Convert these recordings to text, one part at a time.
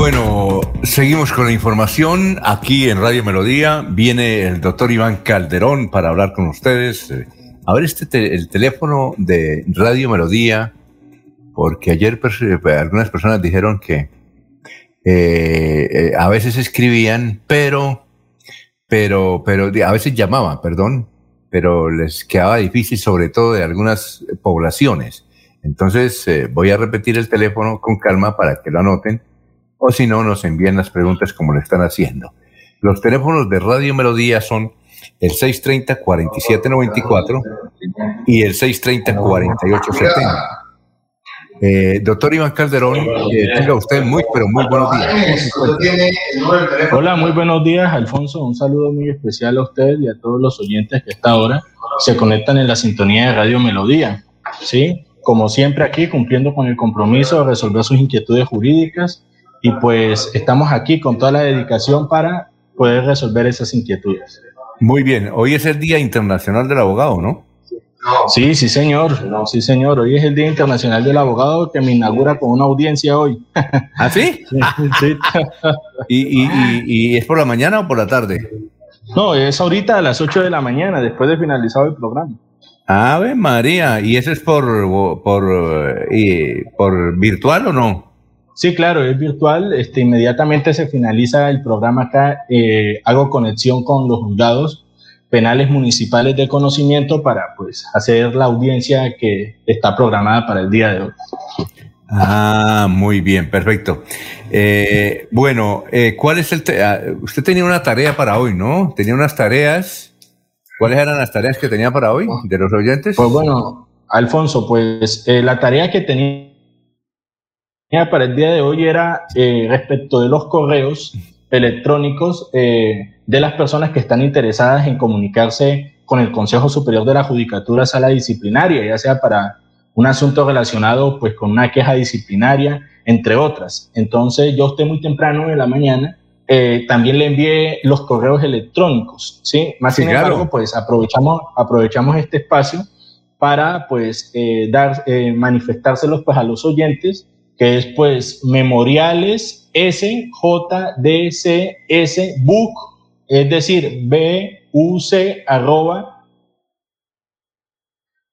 Bueno, seguimos con la información. Aquí en Radio Melodía viene el doctor Iván Calderón para hablar con ustedes. A ver, este el teléfono de Radio Melodía, porque ayer algunas personas dijeron que eh, eh, a veces escribían, pero, pero, pero a veces llamaban, perdón, pero les quedaba difícil, sobre todo de algunas poblaciones. Entonces, eh, voy a repetir el teléfono con calma para que lo anoten o si no, nos envían las preguntas como le están haciendo. Los teléfonos de Radio Melodía son el 630-4794 y el 630-4870. Eh, doctor Iván Calderón, eh, tenga usted muy, pero muy buenos días. Hola, muy buenos días, Alfonso. Un saludo muy especial a usted y a todos los oyentes que a esta hora se conectan en la sintonía de Radio Melodía. Sí, como siempre aquí, cumpliendo con el compromiso de resolver sus inquietudes jurídicas y pues estamos aquí con toda la dedicación para poder resolver esas inquietudes. Muy bien, hoy es el Día Internacional del Abogado, ¿no? Sí, sí, señor. Sí, señor. Hoy es el Día Internacional del Abogado que me inaugura con una audiencia hoy. ¿Ah, sí? sí. ¿Y, y, es por la mañana o por la tarde? No, es ahorita a las 8 de la mañana, después de finalizado el programa. Ave María, ¿y eso es por, por, eh, por virtual o no? Sí, claro, es virtual. Este, inmediatamente se finaliza el programa acá. Eh, hago conexión con los juzgados penales municipales de conocimiento para pues hacer la audiencia que está programada para el día de hoy. Ah, muy bien, perfecto. Eh, bueno, eh, ¿cuál es el? Ah, usted tenía una tarea para hoy, ¿no? Tenía unas tareas. ¿Cuáles eran las tareas que tenía para hoy de los oyentes? Pues bueno, Alfonso, pues la tarea que tenía para el día de hoy era eh, respecto de los correos electrónicos eh, de las personas que están interesadas en comunicarse con el Consejo Superior de la Judicatura Sala Disciplinaria, ya sea para un asunto relacionado pues con una queja disciplinaria, entre otras. Entonces yo usted muy temprano en la mañana eh, también le envié los correos electrónicos, ¿sí? Más sin embargo, pues aprovechamos, aprovechamos este espacio para pues dar, manifestárselos pues a los oyentes que es pues memoriales S, J, D, C, S, book, es decir, B, U, C, arroba,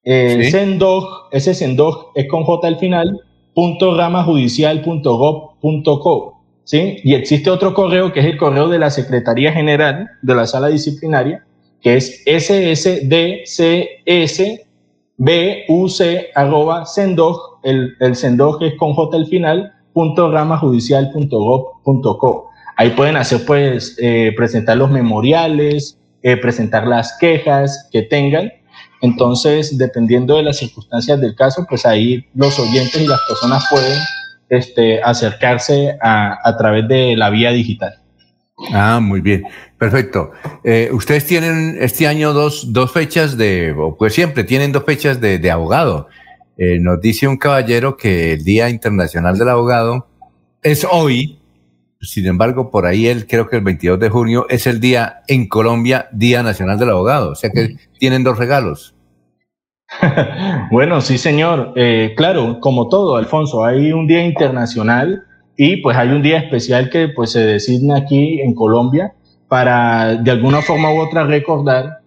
eh, Sendog, ese Sendog es con J al final, punto ramajudicial.gov.co, ¿sí? Y existe otro correo que es el correo de la Secretaría General de la Sala Disciplinaria, que es ssdcs buc arroba Sendog el, el Sendog es con J al final, punto ramajudicial.gov.co. Ahí pueden hacer, pues, eh, presentar los memoriales, eh, presentar las quejas que tengan. Entonces, dependiendo de las circunstancias del caso, pues ahí los oyentes y las personas pueden este, acercarse a, a través de la vía digital. Ah, muy bien, perfecto. Eh, ustedes tienen este año dos, dos fechas de, pues siempre tienen dos fechas de, de abogado. Eh, nos dice un caballero que el Día Internacional del Abogado es hoy, sin embargo, por ahí él creo que el 22 de junio es el día en Colombia, Día Nacional del Abogado. O sea que tienen dos regalos. bueno, sí, señor. Eh, claro, como todo, Alfonso, hay un día internacional y pues hay un día especial que pues se designa aquí en Colombia para de alguna forma u otra recordar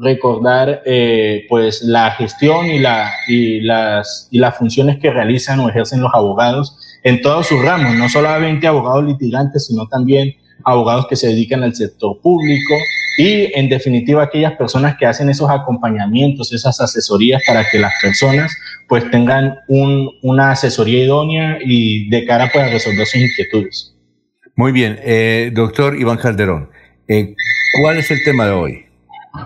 recordar eh, pues la gestión y, la, y, las, y las funciones que realizan o ejercen los abogados en todos sus ramos, no solamente abogados litigantes, sino también abogados que se dedican al sector público y en definitiva aquellas personas que hacen esos acompañamientos, esas asesorías para que las personas pues tengan un, una asesoría idónea y de cara pues, a resolver sus inquietudes. Muy bien, eh, doctor Iván Calderón, eh, ¿cuál es el tema de hoy?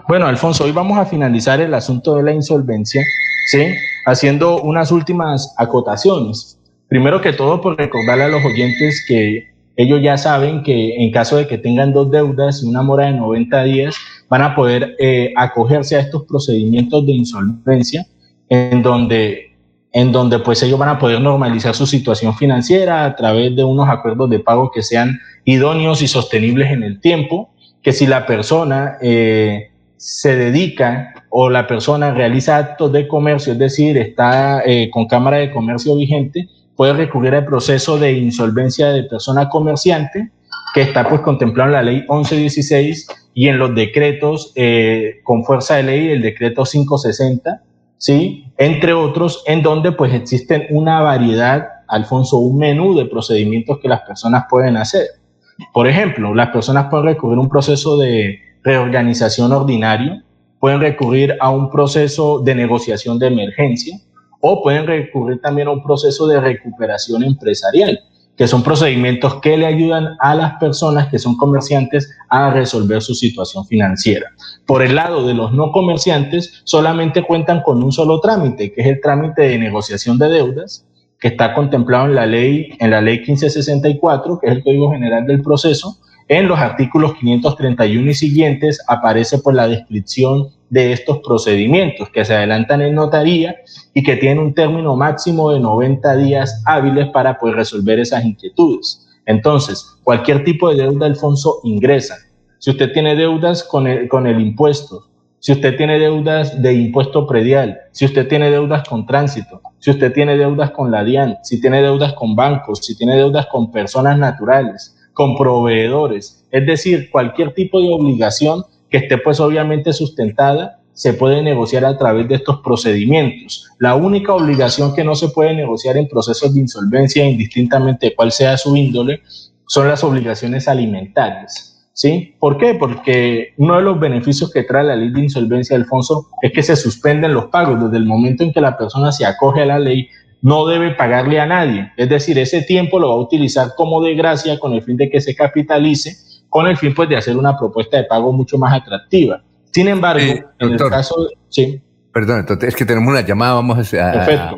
Bueno, Alfonso, hoy vamos a finalizar el asunto de la insolvencia ¿sí? Haciendo unas últimas acotaciones. Primero que todo, por recordarle a los oyentes que ellos ya saben que en caso de que tengan dos deudas y una mora de 90 días, van a poder eh, acogerse a estos procedimientos de insolvencia en donde, en donde pues ellos van a poder normalizar su situación financiera a través de unos acuerdos de pago que sean idóneos y sostenibles en el tiempo, que si la persona eh, se dedica o la persona realiza actos de comercio, es decir, está eh, con cámara de comercio vigente, puede recurrir al proceso de insolvencia de persona comerciante, que está pues contemplado en la ley 1116 y en los decretos eh, con fuerza de ley, el decreto 560, ¿sí? Entre otros, en donde pues existen una variedad, Alfonso, un menú de procedimientos que las personas pueden hacer. Por ejemplo, las personas pueden recurrir a un proceso de reorganización ordinario, pueden recurrir a un proceso de negociación de emergencia o pueden recurrir también a un proceso de recuperación empresarial, que son procedimientos que le ayudan a las personas que son comerciantes a resolver su situación financiera. Por el lado de los no comerciantes, solamente cuentan con un solo trámite, que es el trámite de negociación de deudas, que está contemplado en la ley, en la ley 1564, que es el Código General del Proceso. En los artículos 531 y siguientes aparece por pues, la descripción de estos procedimientos que se adelantan en notaría y que tienen un término máximo de 90 días hábiles para poder resolver esas inquietudes. Entonces, cualquier tipo de deuda, Alfonso, ingresa. Si usted tiene deudas con el, con el impuesto, si usted tiene deudas de impuesto predial, si usted tiene deudas con tránsito, si usted tiene deudas con la DIAN, si tiene deudas con bancos, si tiene deudas con personas naturales, con proveedores, es decir, cualquier tipo de obligación que esté pues obviamente sustentada, se puede negociar a través de estos procedimientos. La única obligación que no se puede negociar en procesos de insolvencia, indistintamente de cuál sea su índole, son las obligaciones alimentarias. ¿Sí? ¿Por qué? Porque uno de los beneficios que trae la ley de insolvencia, Alfonso, es que se suspenden los pagos. Desde el momento en que la persona se acoge a la ley, no debe pagarle a nadie. Es decir, ese tiempo lo va a utilizar como de gracia con el fin de que se capitalice, con el fin pues, de hacer una propuesta de pago mucho más atractiva. Sin embargo, en el caso... Sí. Perdón, entonces es que tenemos una llamada, vamos a... Perfecto.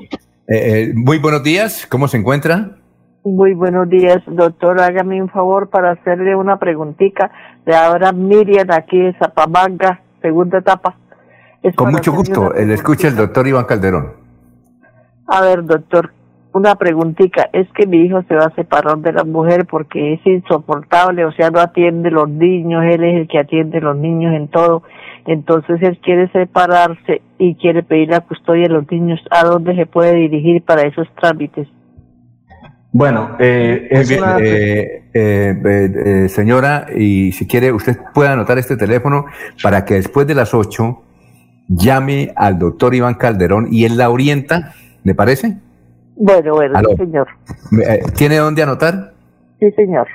Eh, eh, muy buenos días, ¿cómo se encuentra? Muy buenos días, doctor. Hágame un favor para hacerle una preguntita de ahora Miriam aquí de Zapamanga, segunda etapa. Con mucho gusto, le escucha el doctor Iván Calderón. A ver, doctor, una preguntita. Es que mi hijo se va a separar de la mujer porque es insoportable, o sea, no atiende los niños, él es el que atiende los niños en todo. Entonces él quiere separarse y quiere pedir la custodia de los niños. ¿A dónde se puede dirigir para esos trámites? Bueno, eh, es eh, eh, señora, y si quiere, usted puede anotar este teléfono para que después de las 8 llame al doctor Iván Calderón y él la orienta, ¿le parece? Bueno, bueno, señor. ¿Tiene dónde anotar? Sí, señor.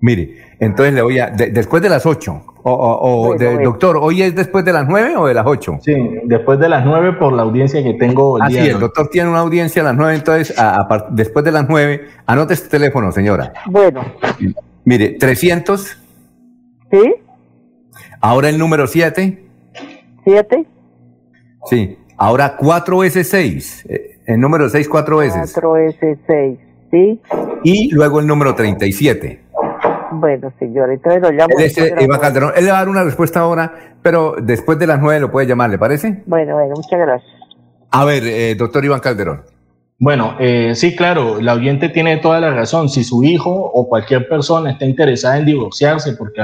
Mire, entonces le voy a, después de las 8, o, doctor, ¿hoy es después de las 9 o de las 8? Sí, después de las 9 por la audiencia que tengo el ah, sí, el doctor tiene una audiencia a las 9, entonces después de las 9, anote este teléfono, señora. Bueno. Mire, 300. ¿Sí? Ahora el número 7. ¿7? Sí, ahora 4S6. Eh, el número 6 4 veces. 4S6, ¿sí? Y luego el número 37. Bueno, señor, entonces lo llamo. Él, Iván Calderón, él le va a dar una respuesta ahora, pero después de las nueve lo puede llamar, ¿le parece? Bueno, bueno, muchas gracias. A ver, eh, doctor Iván Calderón. Bueno, eh, sí, claro, la oyente tiene toda la razón. Si su hijo o cualquier persona está interesada en divorciarse porque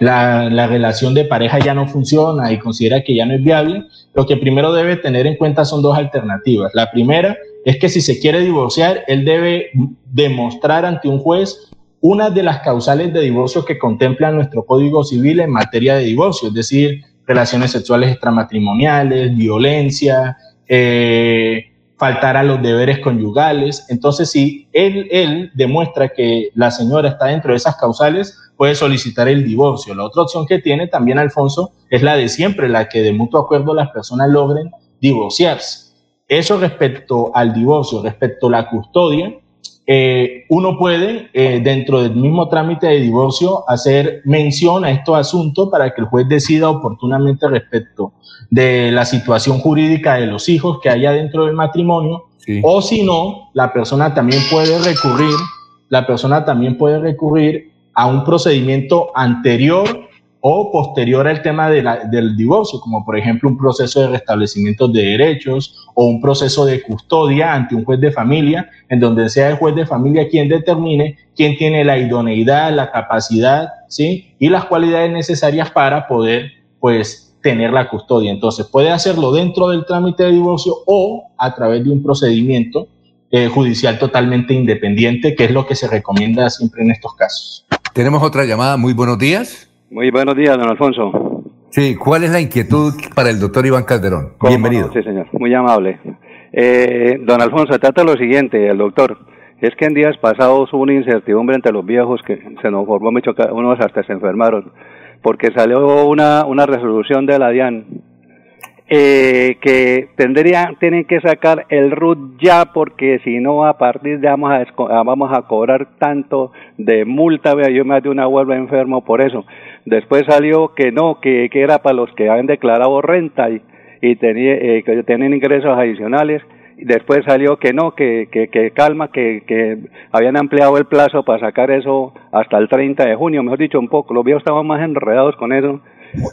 la, la, relación de pareja ya no funciona y considera que ya no es viable, lo que primero debe tener en cuenta son dos alternativas. La primera es que si se quiere divorciar, él debe demostrar ante un juez una de las causales de divorcio que contempla nuestro Código Civil en materia de divorcio, es decir, relaciones sexuales extramatrimoniales, violencia, eh, faltar a los deberes conyugales. Entonces, si él, él demuestra que la señora está dentro de esas causales, puede solicitar el divorcio. La otra opción que tiene también Alfonso es la de siempre, la que de mutuo acuerdo las personas logren divorciarse. Eso respecto al divorcio, respecto a la custodia, eh, uno puede, eh, dentro del mismo trámite de divorcio, hacer mención a estos asuntos para que el juez decida oportunamente respecto de la situación jurídica de los hijos que haya dentro del matrimonio. O si no, la persona también puede recurrir, la persona también puede recurrir a un procedimiento anterior o posterior al tema del divorcio, como por ejemplo un proceso de restablecimiento de derechos o un proceso de custodia ante un juez de familia, en donde sea el juez de familia quien determine quién tiene la idoneidad, la capacidad, ¿sí? Y las cualidades necesarias para poder, pues, tener la custodia. Entonces, puede hacerlo dentro del trámite de divorcio o a través de un procedimiento eh, judicial totalmente independiente, que es lo que se recomienda siempre en estos casos. Tenemos otra llamada. Muy buenos días. Muy buenos días, don Alfonso. Sí, ¿cuál es la inquietud para el doctor Iván Calderón? Bienvenido. sí, señor, muy amable. Eh, don Alfonso, trata lo siguiente, el doctor. Es que en días pasados hubo una incertidumbre entre los viejos que se nos formó mucho, unos hasta se enfermaron, porque salió una, una resolución de la DIAN eh, que tendría, tienen que sacar el RUT ya porque si no a partir de vamos a, vamos a cobrar tanto de multa, vea, yo me de una vuelva enfermo por eso. Después salió que no, que, era para los que habían declarado renta y, tenía, eh, que tenían ingresos adicionales. Después salió que no, que, que, que calma, que, que habían ampliado el plazo para sacar eso hasta el 30 de junio, mejor dicho, un poco. Los viejos estaban más enredados con eso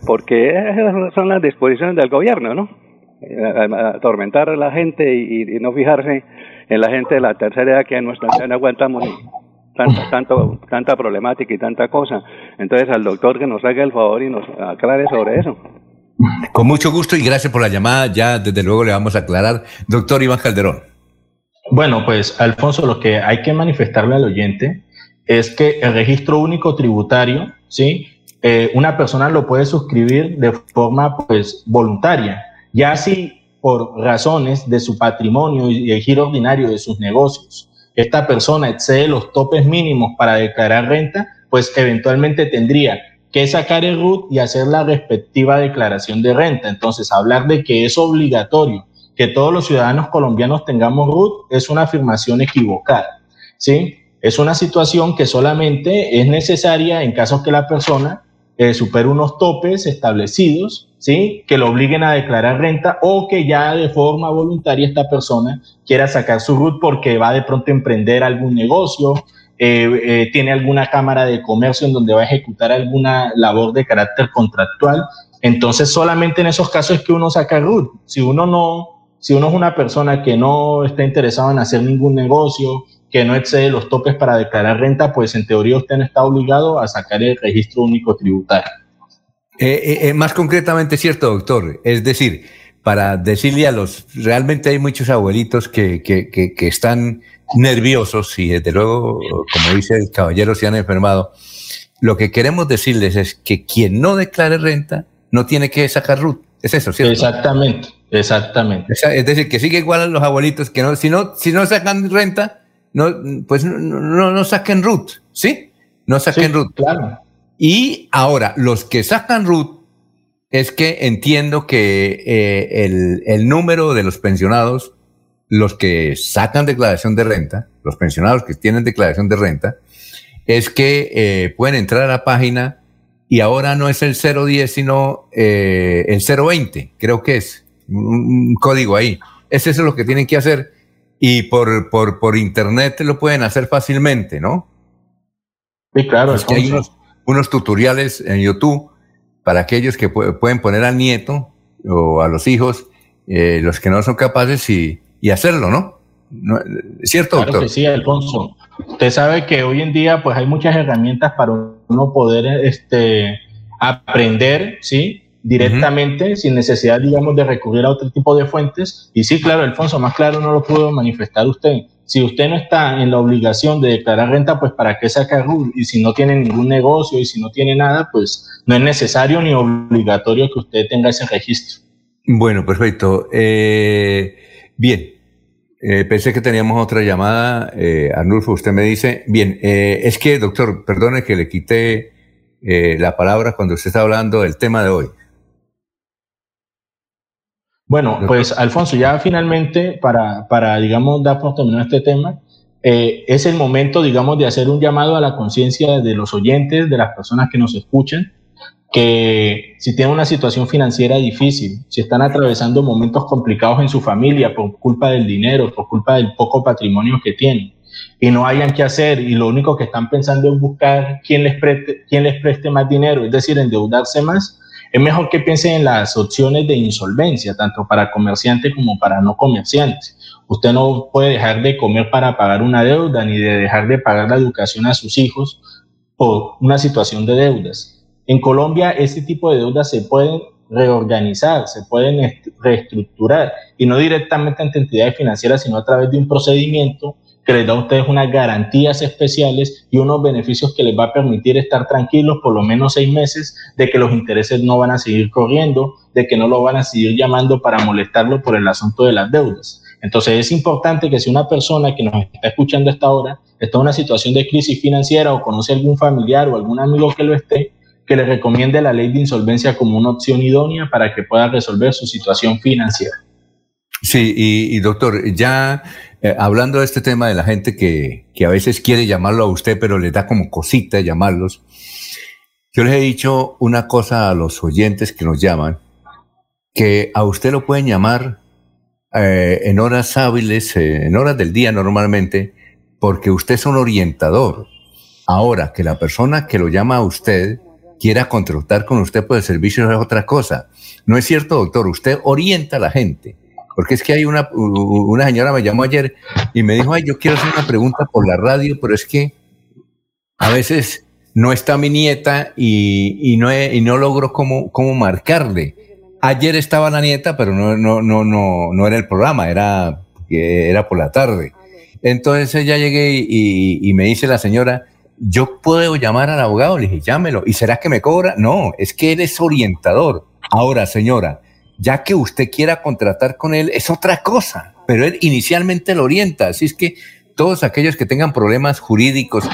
porque son las disposiciones del gobierno, ¿no? Atormentar a la gente y, no fijarse en la gente de la tercera edad que en nuestra no aguantamos tanta, tanto, tanta problemática y tanta cosa. Entonces al doctor que nos haga el favor y nos aclare sobre eso. Con mucho gusto y gracias por la llamada. Ya desde luego le vamos a aclarar. Doctor Iván Calderón. Bueno, pues Alfonso, lo que hay que manifestarle al oyente es que el registro único tributario, ¿sí? Eh, una persona lo puede suscribir de forma pues voluntaria, ya si por razones de su patrimonio y el giro ordinario de sus negocios, esta persona excede los topes mínimos para declarar renta, pues eventualmente tendría que sacar el RUT y hacer la respectiva declaración de renta. Entonces, hablar de que es obligatorio que todos los ciudadanos colombianos tengamos RUT es una afirmación equivocada. ¿sí? Es una situación que solamente es necesaria en caso que la persona eh, supera unos topes establecidos, ¿sí? Que lo obliguen a declarar renta o que ya de forma voluntaria esta persona quiera sacar su RUT porque va de pronto a emprender algún negocio, eh, eh, tiene alguna cámara de comercio en donde va a ejecutar alguna labor de carácter contractual. Entonces, solamente en esos casos es que uno saca RUT. Si uno no, si uno es una persona que no está interesado en hacer ningún negocio, que no excede los topes para declarar renta, pues en teoría usted no está obligado a sacar el registro único tributario. Eh, eh, eh, más concretamente, cierto, doctor. Es decir, para decirle a los, realmente hay muchos abuelitos que, que, que, están nerviosos y desde luego, como dice el caballero, se han enfermado. Lo que queremos decirles es que quien no declare renta no tiene que sacar RUT. Es eso, ¿cierto? Exactamente, exactamente. Es decir, que sigue igual a los abuelitos que no, si no, si no sacan renta, no, pues no, no, saquen root, ¿sí? No saquen root. Claro. Y ahora, los que sacan root, es que entiendo que eh, el, el, número de los pensionados, los que sacan declaración de renta, los pensionados que tienen declaración de renta, es que eh, pueden entrar a la página y ahora no es el 010, sino eh, el 020, creo que es un, un código ahí. Es eso lo que tienen que hacer y por, por, por internet lo pueden hacer fácilmente, ¿no? Sí, claro. Es que hay unos, tutoriales en YouTube para aquellos que pueden poner al nieto o a los hijos, eh, los que no son capaces y, y hacerlo, ¿no? ¿no? ¿Cierto, claro doctor? Que sí, Alfonso. Usted sabe que hoy en día pues hay muchas herramientas para uno poder este, aprender, ¿sí? Directamente, sin necesidad, digamos, de recurrir a otro tipo de fuentes. Y sí, claro, Alfonso, más claro no lo pudo manifestar usted. Si usted no está en la obligación de declarar renta, pues ¿para qué saca? Y si no tiene ningún negocio y si no tiene nada, pues no es necesario ni obligatorio que usted tenga ese registro. Bueno, perfecto. Eh, bien, eh, pensé que teníamos otra llamada. Eh, Arnulfo, usted me dice, bien, eh, es que, doctor, perdone que le quité eh, la palabra cuando usted está hablando del tema de hoy. Bueno, pues Alfonso, ya finalmente, para, para digamos, dar por terminado este tema, eh, es el momento, digamos, de hacer un llamado a la conciencia de los oyentes, de las personas que nos escuchan, que si tienen una situación financiera difícil, si están atravesando momentos complicados en su familia por culpa del dinero, por culpa del poco patrimonio que tienen, y no hayan qué hacer y lo único que están pensando es buscar quién les preste, quién les preste más dinero, es decir, endeudarse más, es mejor que piensen en las opciones de insolvencia, tanto para comerciantes como para no comerciantes. Usted no puede dejar de comer para pagar una deuda ni de dejar de pagar la educación a sus hijos por una situación de deudas. En Colombia, este tipo de deudas se pueden reorganizar, se pueden reestructurar y no directamente ante entidades financieras, sino a través de un procedimiento que les da a ustedes unas garantías especiales y unos beneficios que les va a permitir estar tranquilos por lo menos seis meses de que los intereses no van a seguir corriendo, de que no lo van a seguir llamando para molestarlo por el asunto de las deudas. Entonces es importante que si una persona que nos está escuchando a esta hora está en una situación de crisis financiera o conoce algún familiar o algún amigo que lo esté, que le recomiende la ley de insolvencia como una opción idónea para que pueda resolver su situación financiera. Sí, y, doctor, ya eh, hablando de este tema de la gente que, que, a veces quiere llamarlo a usted, pero le da como cosita llamarlos, yo les he dicho una cosa a los oyentes que nos llaman, que a usted lo pueden llamar eh, en horas hábiles, eh, en horas del día normalmente, porque usted es un orientador. Ahora, que la persona que lo llama a usted quiera contratar con usted por el servicio es otra cosa. No es cierto, doctor, usted orienta a la gente. Porque es que hay una, una señora me llamó ayer y me dijo, ay, yo quiero hacer una pregunta por la radio, pero es que a veces no está mi nieta y, y no, y no logro cómo, cómo marcarle. Ayer estaba la nieta, pero no, no, no, no, no era el programa, era, era por la tarde. Entonces ya llegué y, y me dice la señora, yo puedo llamar al abogado, le dije, llámelo. ¿Y será que me cobra? No, es que él es orientador. Ahora, señora, ya que usted quiera contratar con él, es otra cosa, pero él inicialmente lo orienta. Así es que todos aquellos que tengan problemas jurídicos,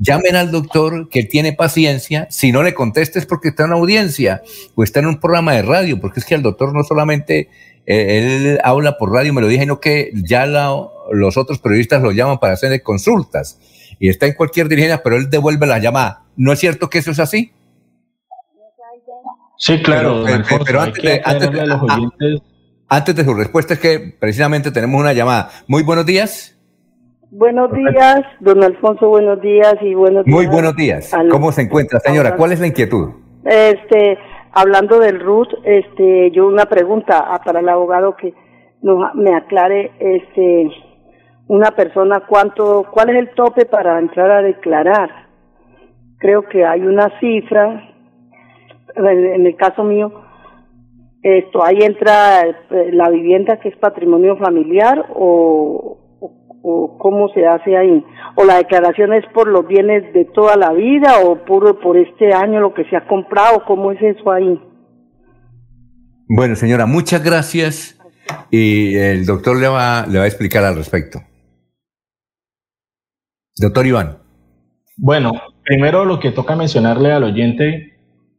llamen al doctor, que él tiene paciencia. Si no le contestes porque está en una audiencia o está en un programa de radio, porque es que el doctor no solamente eh, él habla por radio, me lo dije, no que ya los otros periodistas lo llaman para hacerle consultas y está en cualquier dirigencia, pero él devuelve la llamada. ¿No es cierto que eso es así? Sí, claro. Pero, antes, de, antes, de su respuesta es que precisamente tenemos una llamada. Muy buenos días. Buenos días, don Alfonso, buenos días y buenos días. Muy buenos días. ¿Cómo se encuentra, señora? ¿Cuál es la inquietud? Este, hablando del RUT, este, yo una pregunta ah, para el abogado que me aclare, este, una persona cuánto, cuál es el tope para entrar a declarar. Creo que hay una cifra, en el caso mío, esto ahí entra eh, la vivienda que es patrimonio familiar o, o, cómo se hace ahí. O la declaración es por los bienes de toda la vida o puro por este año lo que se ha comprado cómo es eso ahí bueno señora muchas gracias. Y el doctor le va le va a explicar al respecto. Doctor Iván. Bueno, primero lo que toca mencionarle al oyente,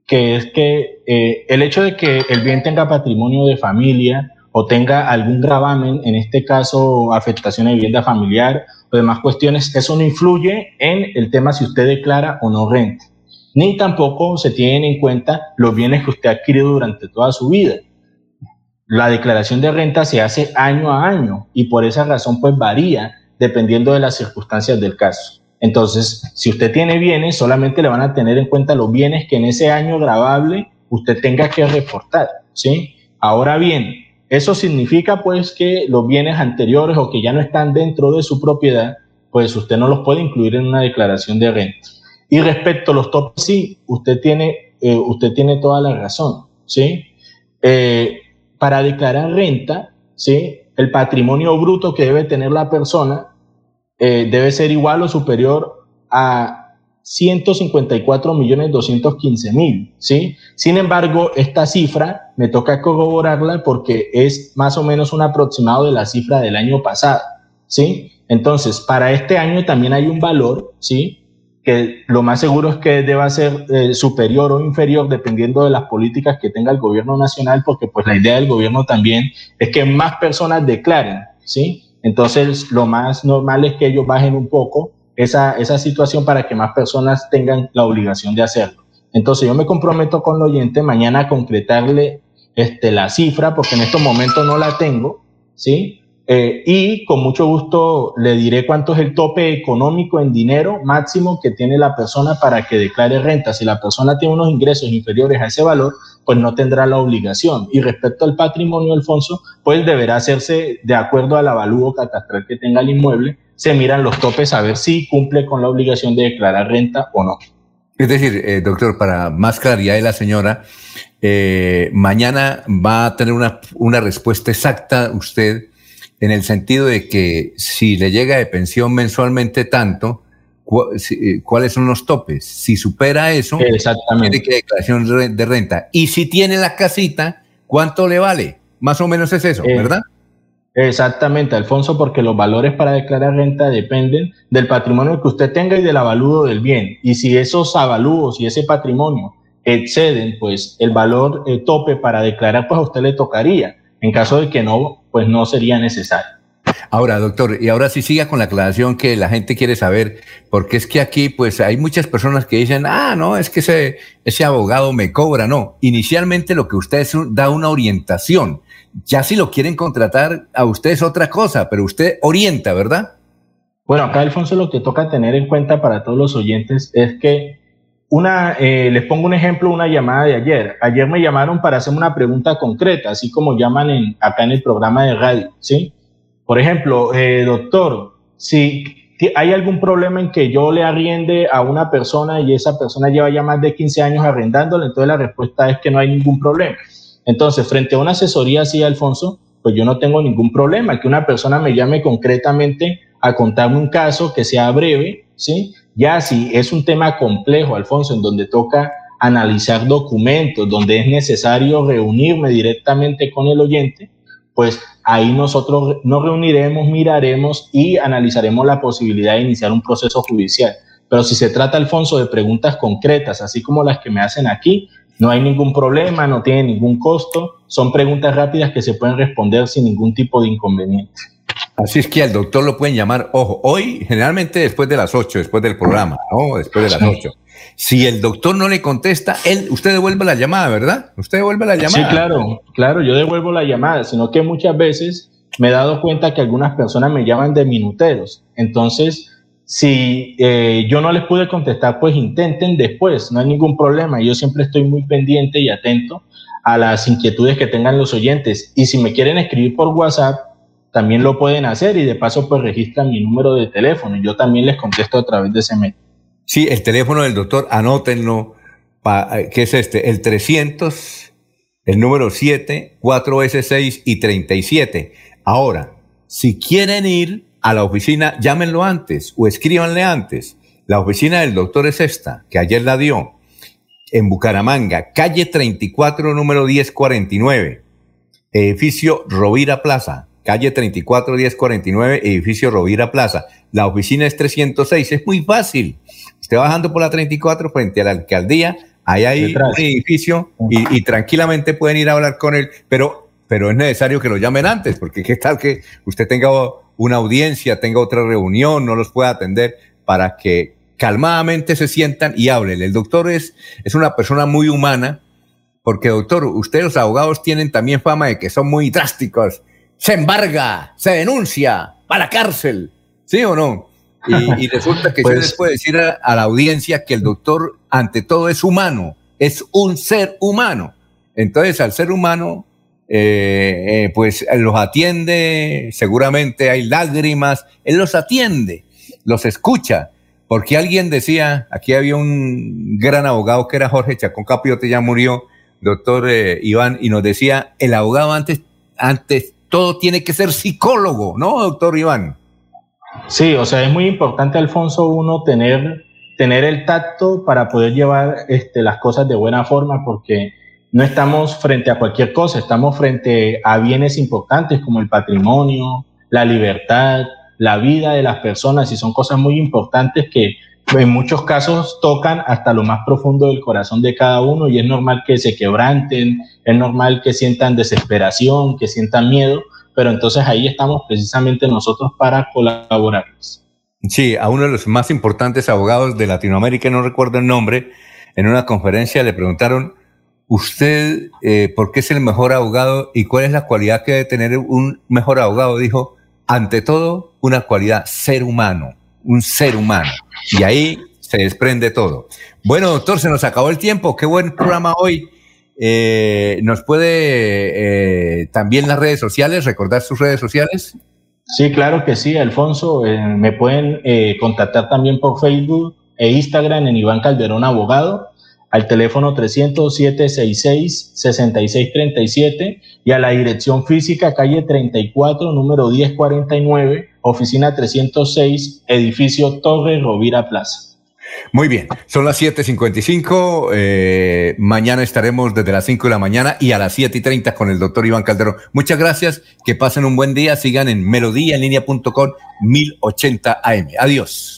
que es que eh, el hecho de que el bien tenga patrimonio de familia o tenga algún gravamen, en este caso afectación de vivienda familiar o demás cuestiones, eso no influye en el tema si usted declara o no renta. Ni tampoco se tienen en cuenta los bienes que usted ha adquirido durante toda su vida. La declaración de renta se hace año a año y por esa razón pues varía dependiendo de las circunstancias del caso. Entonces, si usted tiene bienes, solamente le van a tener en cuenta los bienes que en ese año grabable usted tenga que reportar, ¿sí? Ahora bien, eso significa pues que los bienes anteriores o que ya no están dentro de su propiedad, pues usted no los puede incluir en una declaración de renta. Y respecto a los topes, sí, usted tiene, eh, usted tiene toda la razón, ¿sí? Eh, para declarar renta, ¿sí? El patrimonio bruto que debe tener la persona eh, debe ser igual o superior a 154 millones 215 mil, ¿sí? Sin embargo, esta cifra me toca corroborarla porque es más o menos un aproximado de la cifra del año pasado, ¿sí? Entonces, para este año también hay un valor, ¿sí? Que lo más seguro es que deba ser eh, superior o inferior dependiendo de las políticas que tenga el gobierno nacional, porque pues la idea del gobierno también es que más personas declaren, ¿sí? Entonces, lo más normal es que ellos bajen un poco esa, esa situación para que más personas tengan la obligación de hacerlo. Entonces, yo me comprometo con el oyente mañana a concretarle este, la cifra, porque en estos momentos no la tengo, ¿sí? Eh, y con mucho gusto le diré cuánto es el tope económico en dinero máximo que tiene la persona para que declare renta. Si la persona tiene unos ingresos inferiores a ese valor, pues no tendrá la obligación. Y respecto al patrimonio, Alfonso, pues deberá hacerse de acuerdo al avalúo catastral que tenga el inmueble. Se miran los topes a ver si cumple con la obligación de declarar renta o no. Es decir, eh, doctor, para más claridad de la señora, eh, mañana va a tener una, una respuesta exacta usted en el sentido de que si le llega de pensión mensualmente tanto, eh, ¿cuáles son los topes? Si supera eso, Exactamente. tiene que declaración de renta. Y si tiene la casita, ¿cuánto le vale? Más o menos es eso, eh, ¿verdad? Exactamente, Alfonso, porque los valores para declarar renta dependen del patrimonio que usted tenga y del avalúo del bien. Y si esos avalúos y ese patrimonio exceden, pues el valor eh, tope para declarar, pues a usted le tocaría. En caso de que no, pues no sería necesario. Ahora, doctor, y ahora sí siga con la aclaración que la gente quiere saber, porque es que aquí, pues hay muchas personas que dicen, ah, no, es que ese, ese abogado me cobra. No, inicialmente lo que usted es, da una orientación. Ya si lo quieren contratar, a usted es otra cosa, pero usted orienta, ¿verdad? Bueno, acá, Alfonso, lo que toca tener en cuenta para todos los oyentes es que una, eh, les pongo un ejemplo, una llamada de ayer. Ayer me llamaron para hacerme una pregunta concreta, así como llaman acá en el programa de radio, ¿sí? Por ejemplo, eh, doctor, si hay algún problema en que yo le arriende a una persona y esa persona lleva ya más de 15 años arrendándole, entonces la respuesta es que no hay ningún problema. Entonces, frente a una asesoría así, Alfonso, pues yo no tengo ningún problema, que una persona me llame concretamente a contarme un caso que sea breve, ¿sí? Ya si es un tema complejo, Alfonso, en donde toca analizar documentos, donde es necesario reunirme directamente con el oyente, pues ahí nosotros nos reuniremos, miraremos y analizaremos la posibilidad de iniciar un proceso judicial. Pero si se trata, Alfonso, de preguntas concretas, así como las que me hacen aquí, no hay ningún problema, no tiene ningún costo, son preguntas rápidas que se pueden responder sin ningún tipo de inconveniente. Así es que al doctor lo pueden llamar, ojo, hoy generalmente después de las 8, después del programa, ¿no? Después de las 8. Si el doctor no le contesta, él, usted devuelve la llamada, ¿verdad? Usted devuelve la llamada. Sí, claro, claro, yo devuelvo la llamada, sino que muchas veces me he dado cuenta que algunas personas me llaman de minuteros. Entonces, si eh, yo no les pude contestar, pues intenten después, no hay ningún problema. Yo siempre estoy muy pendiente y atento a las inquietudes que tengan los oyentes. Y si me quieren escribir por WhatsApp, también lo pueden hacer y de paso pues registran mi número de teléfono y yo también les contesto a través de ese medio. Sí, el teléfono del doctor, anótenlo, ¿qué es este? El 300, el número 7, 4S6 y 37. Ahora, si quieren ir a la oficina, llámenlo antes o escríbanle antes. La oficina del doctor es esta, que ayer la dio, en Bucaramanga, calle 34, número 1049, edificio Rovira Plaza, calle 34 1049, edificio Rovira Plaza. La oficina es 306, es muy fácil. Usted bajando por la 34 frente a la alcaldía, ahí hay un edificio y, tranquilamente pueden ir a hablar con él, pero, pero es necesario que lo llamen antes, porque qué tal que usted tenga una audiencia, tenga otra reunión, no los pueda atender para que calmadamente se sientan y hablen. El doctor es, es una persona muy humana, porque doctor, ustedes los abogados tienen también fama de que son muy drásticos se embarga, se denuncia, a la cárcel, ¿sí o no? Y, resulta que pues, yo les puedo decir a, la audiencia que el doctor, ante todo, es humano, es un ser humano. Entonces, al ser humano, eh, eh, pues los atiende, seguramente hay lágrimas, él los atiende, los escucha. Porque alguien decía, aquí había un gran abogado que era Jorge Chacón Capiote, ya murió, doctor eh, Iván, y nos decía, el abogado antes, antes todo tiene que ser psicólogo, ¿no, doctor Iván? Sí, o sea, es muy importante, Alfonso, uno tener, tener el tacto para poder llevar este, las cosas de buena forma, porque no estamos frente a cualquier cosa, estamos frente a bienes importantes como el patrimonio, la libertad, la vida de las personas, y son cosas muy importantes que en muchos casos tocan hasta lo más profundo del corazón de cada uno y es normal que se quebranten, es normal que sientan desesperación, que sientan miedo, pero entonces ahí estamos precisamente nosotros para colaborarles. Sí, a uno de los más importantes abogados de Latinoamérica, no recuerdo el nombre, en una conferencia le preguntaron, ¿usted eh, por qué es el mejor abogado y cuál es la cualidad que debe tener un mejor abogado? Dijo, ante todo, una cualidad, ser humano, un ser humano. Y ahí se desprende todo. Bueno, doctor, se nos acabó el tiempo. Qué buen programa hoy. Eh, ¿Nos puede eh, también las redes sociales, recordar sus redes sociales? Sí, claro que sí, Alfonso. Eh, me pueden contactar también por Facebook e Instagram en Iván Calderón Abogado al teléfono 300-766-6637 y a la dirección física calle 34, número 1049, oficina 306, edificio Torre Rovira Plaza. Muy bien, son las 7.55. Eh, mañana estaremos desde las 5 de la mañana y a las 7.30 con el doctor Iván Calderón. Muchas gracias, que pasen un buen día. Sigan en melodíaenlínea.com 1080 AM. Adiós.